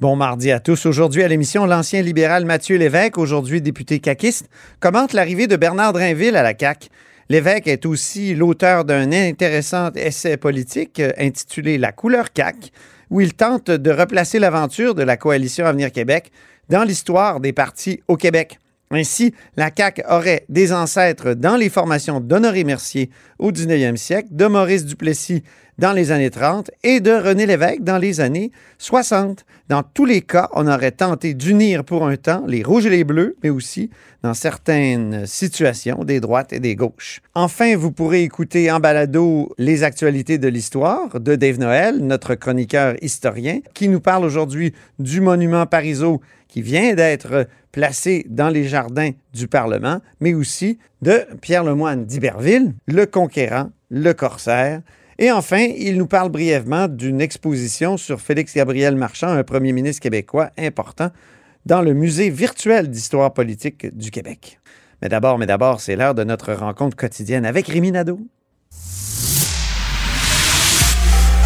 Bon mardi à tous. Aujourd'hui à l'émission, l'ancien libéral Mathieu Lévesque, aujourd'hui député caquiste, commente l'arrivée de Bernard Drainville à la CAQ. L'évêque est aussi l'auteur d'un intéressant essai politique euh, intitulé La couleur CAQ, où il tente de replacer l'aventure de la coalition Avenir Québec dans l'histoire des partis au Québec. Ainsi, la CAQ aurait des ancêtres dans les formations d'Honoré Mercier au 19e siècle, de Maurice Duplessis dans les années 30 et de René Lévesque dans les années 60. Dans tous les cas, on aurait tenté d'unir pour un temps les rouges et les bleus, mais aussi, dans certaines situations, des droites et des gauches. Enfin, vous pourrez écouter en balado les actualités de l'histoire de Dave Noël, notre chroniqueur historien, qui nous parle aujourd'hui du monument Parisot qui vient d'être placé dans les jardins du Parlement, mais aussi de Pierre Lemoine d'Iberville, le conquérant, le corsaire. Et enfin, il nous parle brièvement d'une exposition sur Félix Gabriel Marchand, un premier ministre québécois important, dans le musée virtuel d'histoire politique du Québec. Mais d'abord, mais d'abord, c'est l'heure de notre rencontre quotidienne avec Rémi Nadeau.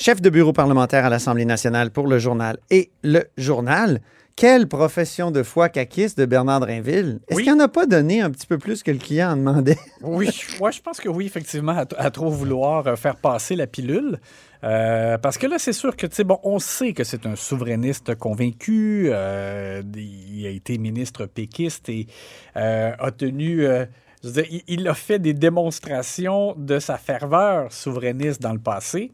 Chef de bureau parlementaire à l'Assemblée nationale pour le journal et le journal. Quelle profession de foi caquiste de Bernard Drainville. Est-ce Oui. qu'il n'en a pas donné un petit peu plus que le client en demandait? Oui, ouais, je pense que oui, effectivement, à, à trop vouloir euh, faire passer la pilule. Euh, parce que là, c'est sûr que, tu sais, bon, on sait que c'est un souverainiste convaincu. euh, il a été ministre péquiste et euh, a tenu. Je veux dire, il, a fait des démonstrations de sa ferveur souverainiste dans le passé.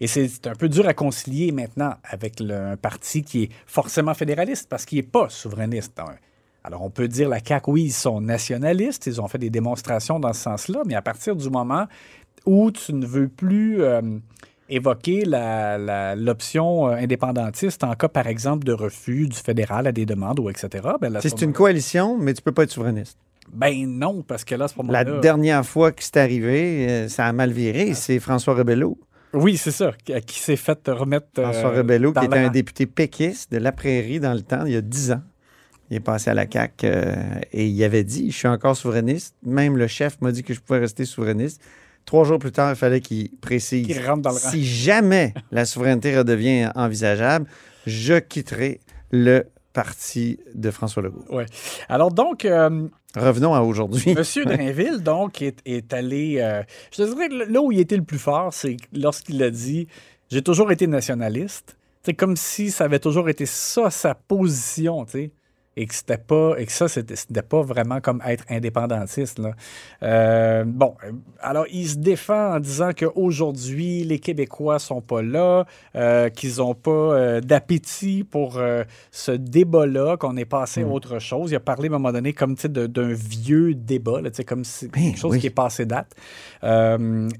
Et c'est un peu dur à concilier maintenant avec le- un parti qui est forcément fédéraliste parce qu'il n'est pas souverainiste. hein. Alors, on peut dire la CAQ, oui, ils sont nationalistes, ils ont fait des démonstrations dans ce sens-là, mais à partir du moment où tu ne veux plus euh, évoquer l'option euh, indépendantiste en cas, par exemple, de refus du fédéral à des demandes ou etc., ben, là, C'est une coalition, mais tu peux pas être souverainiste. Ben non, parce que là, à ce La dernière fois que c'est arrivé, euh, ça a mal viré. C'est François Rebello. Oui, c'est ça, qui, qui s'est fait remettre... euh, François Rebello, qui était la- un député péquiste de la Prairie dans le temps, il y a 10 ans. Il est passé à la CAQ euh, et il avait dit Je suis encore souverainiste. Même le chef m'a dit que je pouvais rester souverainiste. Trois jours plus tard, il fallait qu'il précise rentre dans le rang. Si jamais la souveraineté redevient envisageable, je quitterai le parti de François Legault. Ouais. Alors donc, euh, Revenons à aujourd'hui. Monsieur Drainville, donc, est, est allé. euh, je te dirais que là où il était le plus fort, c'est lorsqu'il a dit J'ai toujours été nationaliste. C'est comme si ça avait toujours été ça, sa position, tu sais. Et que c'était pas. Et que ça, c'était c'était pas vraiment comme être indépendantiste. Là. Euh, bon, alors il se défend en disant qu'aujourd'hui, les Québécois sont pas là, euh, qu'ils n'ont pas euh, d'appétit pour ce débat-là, qu'on est passé à autre chose. Il a parlé à un moment donné comme d'un vieux débat, là, comme si Ben quelque chose oui. qui est passé date.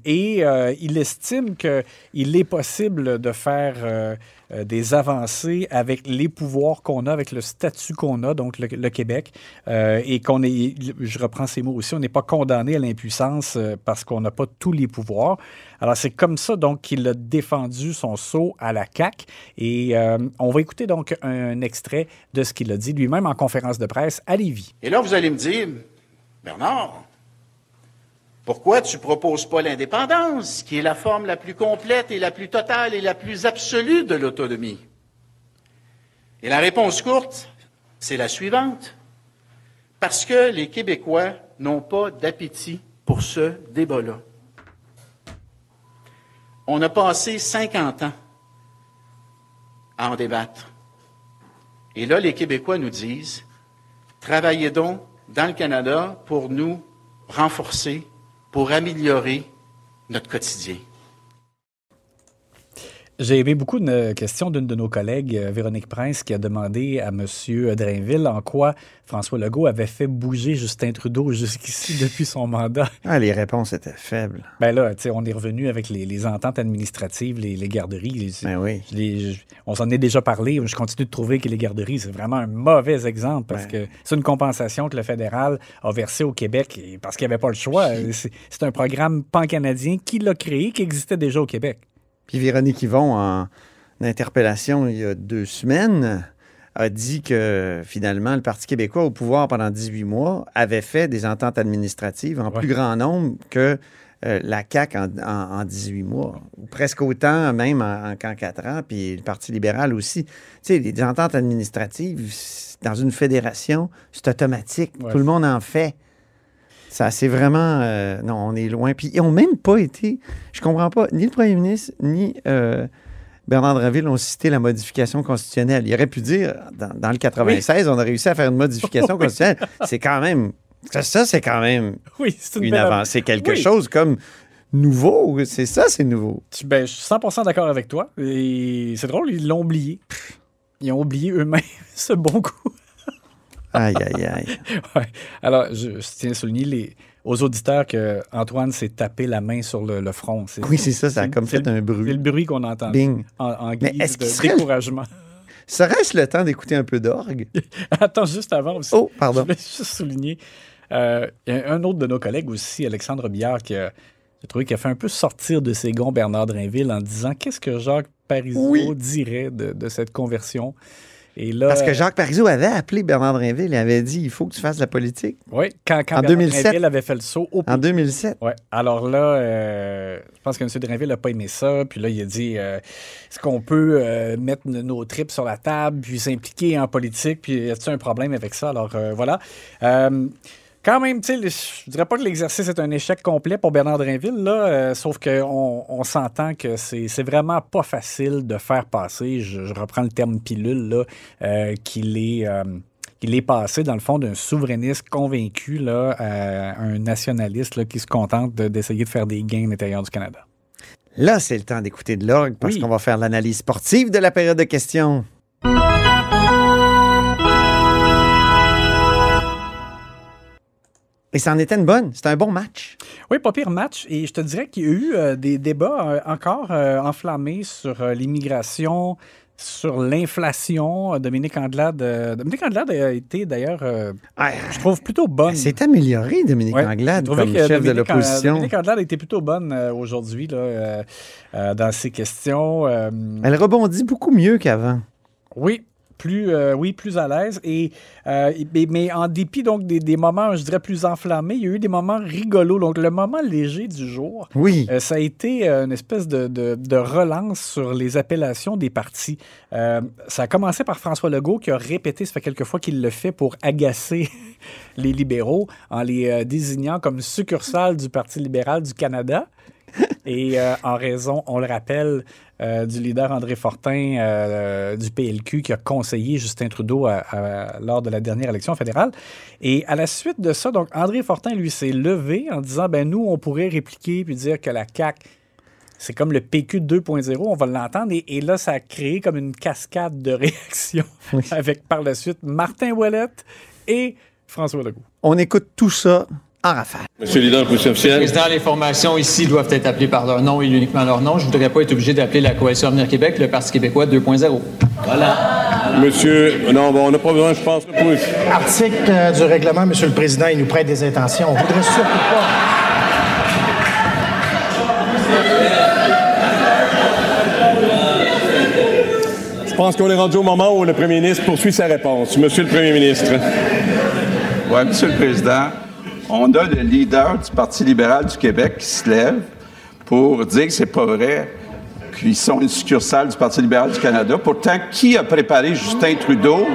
Et il estime qu'il est possible de faire des avancées avec les pouvoirs qu'on a, avec le statut qu'on a, donc le, Québec, euh, et qu'on est, je reprends ces mots aussi, on n'est pas condamné à l'impuissance euh, parce qu'on n'a pas tous les pouvoirs. Alors c'est comme ça donc qu'il a défendu son saut à la CAC, et euh, on va écouter donc un, extrait de ce qu'il a dit lui-même en conférence de presse à Lévis. Et là, vous allez me dire, Bernard, pourquoi tu proposes pas l'indépendance, qui est la forme la plus complète et la plus totale et la plus absolue de l'autonomie? Et la réponse courte, c'est la suivante. Parce que les Québécois n'ont pas d'appétit pour ce débat-là. On a passé 50 ans à en débattre. Et là, les Québécois nous disent, travaillez donc dans le Canada pour nous renforcer, pour améliorer notre quotidien. J'ai aimé beaucoup une question d'une de nos collègues, euh, Véronique Prince, qui a demandé à M. Drainville en quoi François Legault avait fait bouger Justin Trudeau jusqu'ici depuis son mandat. Ah, les réponses étaient faibles. Ben là, tu sais, on est revenu avec les, les ententes administratives, les, les garderies. les- Ben oui. les- on s'en est déjà parlé. Je continue de trouver que les garderies, c'est vraiment un mauvais exemple parce Ouais. que c'est une compensation que le fédéral a versée au Québec parce qu'il n'y avait pas le choix. C'est c'est un programme pan-canadien qui l'a créé, qui existait déjà au Québec. Puis Véronique Yvon, en interpellation il y a deux semaines, a dit que finalement, le Parti québécois au pouvoir pendant 18 mois avait fait des ententes administratives en Ouais. plus grand nombre que euh, la CAQ en, en- en 18 mois. Ou presque autant même en, en- qu'en 4 ans, puis le Parti libéral aussi. Tu sais, les ententes administratives, dans une fédération, c'est automatique. Ouais. Tout le monde en fait. Ça, c'est vraiment. euh, non, on est loin. Puis, ils n'ont même pas été. Je comprends pas. Ni le premier ministre, ni euh, Bernard Draville ont cité la modification constitutionnelle. Il aurait pu dire, dans, dans le 96, on a réussi à faire une modification constitutionnelle. C'est quand même. Ça, ça, c'est quand même Oui, c'est une, une avancée. C'est quelque Oui. chose comme nouveau. C'est ça, c'est nouveau. Ben, je suis 100% d'accord avec toi. Et c'est drôle, ils l'ont oublié. Ils ont oublié eux-mêmes ce bon coup. Aïe, aïe, aïe. Ouais. Alors, je, je tiens à souligner les, aux auditeurs que Antoine s'est tapé la main sur le, le front. C'est- Oui, c'est ça, ça a c'est- comme c'est fait un C'est bruit. le bruit qu'on entend Bing. en, en Mais guise est-ce qu'il de serait- découragement. Serait-ce le temps d'écouter un peu d'orgue? Attends, juste avant aussi. Oh, Je pardon. voulais juste souligner. euh, il y a un autre de nos collègues aussi, Alexandre Billard, qui a, j'ai trouvé qu'il a fait un peu sortir de ses gonds Bernard Drinville en disant qu'est-ce que Jacques Parizeau Oui. dirait de, de cette conversion? Et là, Parce que Jacques Parizeau avait appelé Bernard Drinville et avait dit il faut que tu fasses la politique oui, quand, quand en Bernard 2007. Drinville avait fait le saut au en 2007. Ouais. Alors là, euh, je pense que M. Drainville n'a pas aimé ça. Puis là, il a dit euh, est-ce qu'on peut euh, mettre nos tripes sur la table, puis s'impliquer en politique, puis y a-t-il un problème avec ça? Alors voilà. Quand même, tu sais, je dirais pas que l'exercice est un échec complet pour Bernard Drainville, là, euh, sauf qu'on on, s'entend que c'est vraiment pas facile de faire passer, je, je reprends le terme pilule, là, euh, qu'il est. euh, est passé, dans le fond, d'un souverainiste convaincu là, à un nationaliste là, qui se contente de- d'essayer de, faire des gains à l'intérieur du Canada. Là, c'est le temps d'écouter de l'orgue parce Oui. qu'on va faire l'analyse sportive de la période de questions. Et ça en était une bonne. C'était un bon match. Oui, pas pire match. Et je te dirais qu'il y a eu euh, des débats euh, encore euh, enflammés sur l'immigration, sur l'inflation. Dominique Andelade, Dominique Andelade a été d'ailleurs, Ah, je trouve, plutôt bonne. c'est amélioré, Dominique Ouais, Anglade, comme chef de Dominique l'opposition. Dominique Andelade a été plutôt bonne aujourd'hui dans ses questions. Elle rebondit beaucoup mieux qu'avant. Oui, plus, euh, oui, plus à l'aise. Et, euh, mais, mais en dépit donc des, des moments, je dirais, plus enflammés, il y a eu des moments rigolos. Donc, le moment léger du jour, Oui. euh, ça a été une espèce de, de- de relance sur les appellations des partis. Ça a commencé par François Legault qui a répété, ça fait quelques fois qu'il le fait pour agacer les libéraux en les désignant comme succursale du Parti libéral du Canada. Et euh, en raison, on le rappelle, euh, du leader André Fortin euh, du PLQ qui a conseillé Justin Trudeau à- à- lors de la dernière élection fédérale. Et à la suite de ça, donc André Fortin, lui, s'est levé en disant, ben nous, on pourrait répliquer puis dire que la CAQ, c'est comme le PQ 2.0, on va l'entendre. Et, et là, ça a créé comme une cascade de réactions avec par la suite Martin Ouellette et François Legault. On écoute tout ça en rafale. Monsieur le. Président, les formations ici doivent être appelées par leur nom et uniquement leur nom? Je ne voudrais pas être obligé d'appeler la Coalition Avenir Québec le Parti québécois 2.0. Monsieur, non, bon, on n'a pas besoin, je pense. Pour... Article euh, du règlement, Monsieur le Président, il nous prête des intentions. On voudrait surtout pas. Je pense qu'on est rendu au moment où le premier ministre poursuit sa réponse. Monsieur le premier ministre. Oui, Monsieur le Président, on a le leader du Parti libéral du Québec qui se lève pour dire que c'est pas vrai qu'ils sont une succursale du Parti libéral du Canada. Pourtant, qui a préparé Justin Trudeau?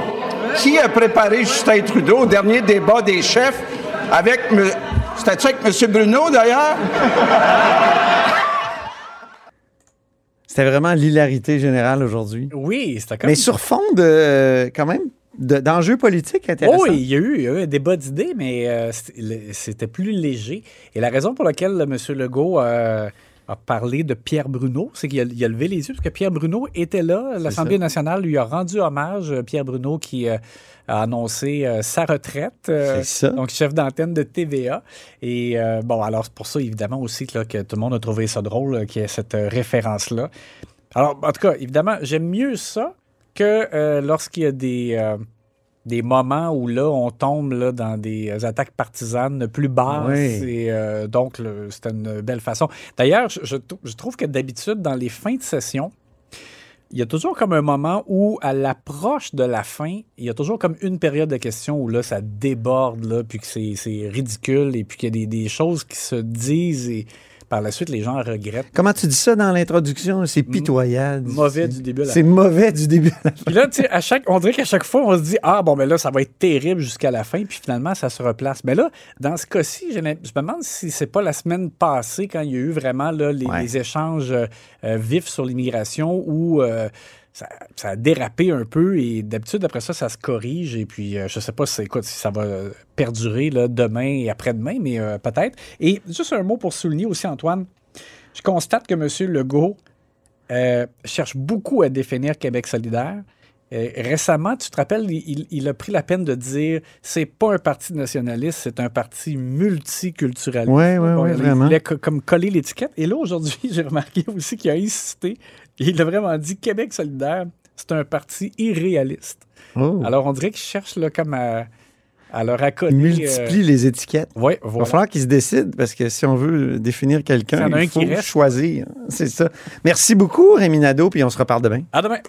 Qui a préparé Justin Trudeau au dernier débat des chefs avec... Me... C'était-tu avec M. Bruno, d'ailleurs? C'était vraiment l'hilarité générale aujourd'hui. Oui, c'était comme... Mais sur fond de, quand même, d'enjeux politiques intéressants. Oui, il y, a eu, il y a eu un débat d'idées, mais euh, c'était- plus léger. Et la raison pour laquelle M. Legault euh, a parlé de Pierre Bruno, c'est qu'il a, levé les yeux, parce que Pierre Bruno était là. L'Assemblée nationale lui a rendu hommage. euh, Pierre Bruno qui euh, a annoncé euh, sa retraite. euh, C'est ça. Donc, chef d'antenne de TVA. Et euh, bon, alors, c'est pour ça, évidemment, aussi que, là, que tout le monde a trouvé ça drôle euh, qu'il y ait cette euh, référence-là. Alors, en tout cas, évidemment, j'aime mieux ça que euh, lorsqu'il y a des, euh, des moments où là, on tombe là, dans des attaques partisanes plus basses. Oui. Et euh, donc, c'était une belle façon. D'ailleurs, je, je trou- je trouve que d'habitude, dans les fins de session, il y a toujours comme un moment où, à l'approche de la fin, il y a toujours comme une période de questions où là, ça déborde, là, puis que c'est c'est ridicule, et puis qu'il y a des, des choses qui se disent, et par la suite, les gens regrettent. Comment tu dis ça dans l'introduction? C'est pitoyable. Mauvais du début à la C'est mauvais du début à la fin. Puis là, tu sais, à chaque, on dirait qu'à chaque fois, on se dit Ah, bon, ben là, ça va être terrible jusqu'à la fin, puis finalement, ça se replace. Mais là, dans ce cas-ci, je me demande si c'est pas la semaine passée, quand il y a eu vraiment là, les, Ouais. les échanges euh, euh, vifs sur l'immigration, où euh, ça, a dérapé un peu, et d'habitude, après ça, ça se corrige, et puis euh, je sais pas si, si ça va euh, perdurer là, demain et après-demain, mais euh, peut-être. Et juste un mot pour souligner aussi, Antoine, je constate que M. Legault cherche beaucoup à définir Québec solidaire. Euh, récemment, tu te rappelles, il, il a pris la peine de dire c'est pas un parti nationaliste, c'est un parti multiculturaliste. Ouais, ouais, Bon, il vraiment. voulait co- comme coller l'étiquette. Et là, aujourd'hui, j'ai remarqué aussi qu'il a insisté. Il a vraiment dit Québec solidaire, c'est un parti irréaliste. Oh. Alors, on dirait qu'il cherche là, comme à, à leur accoler. Il multiplie les étiquettes. Oui, Il va voilà. falloir qu'il se décide parce que si on veut définir quelqu'un, il qui faut reste. choisir. C'est ça. Merci beaucoup, Rémi Nadeau, puis on se reparle demain. À demain.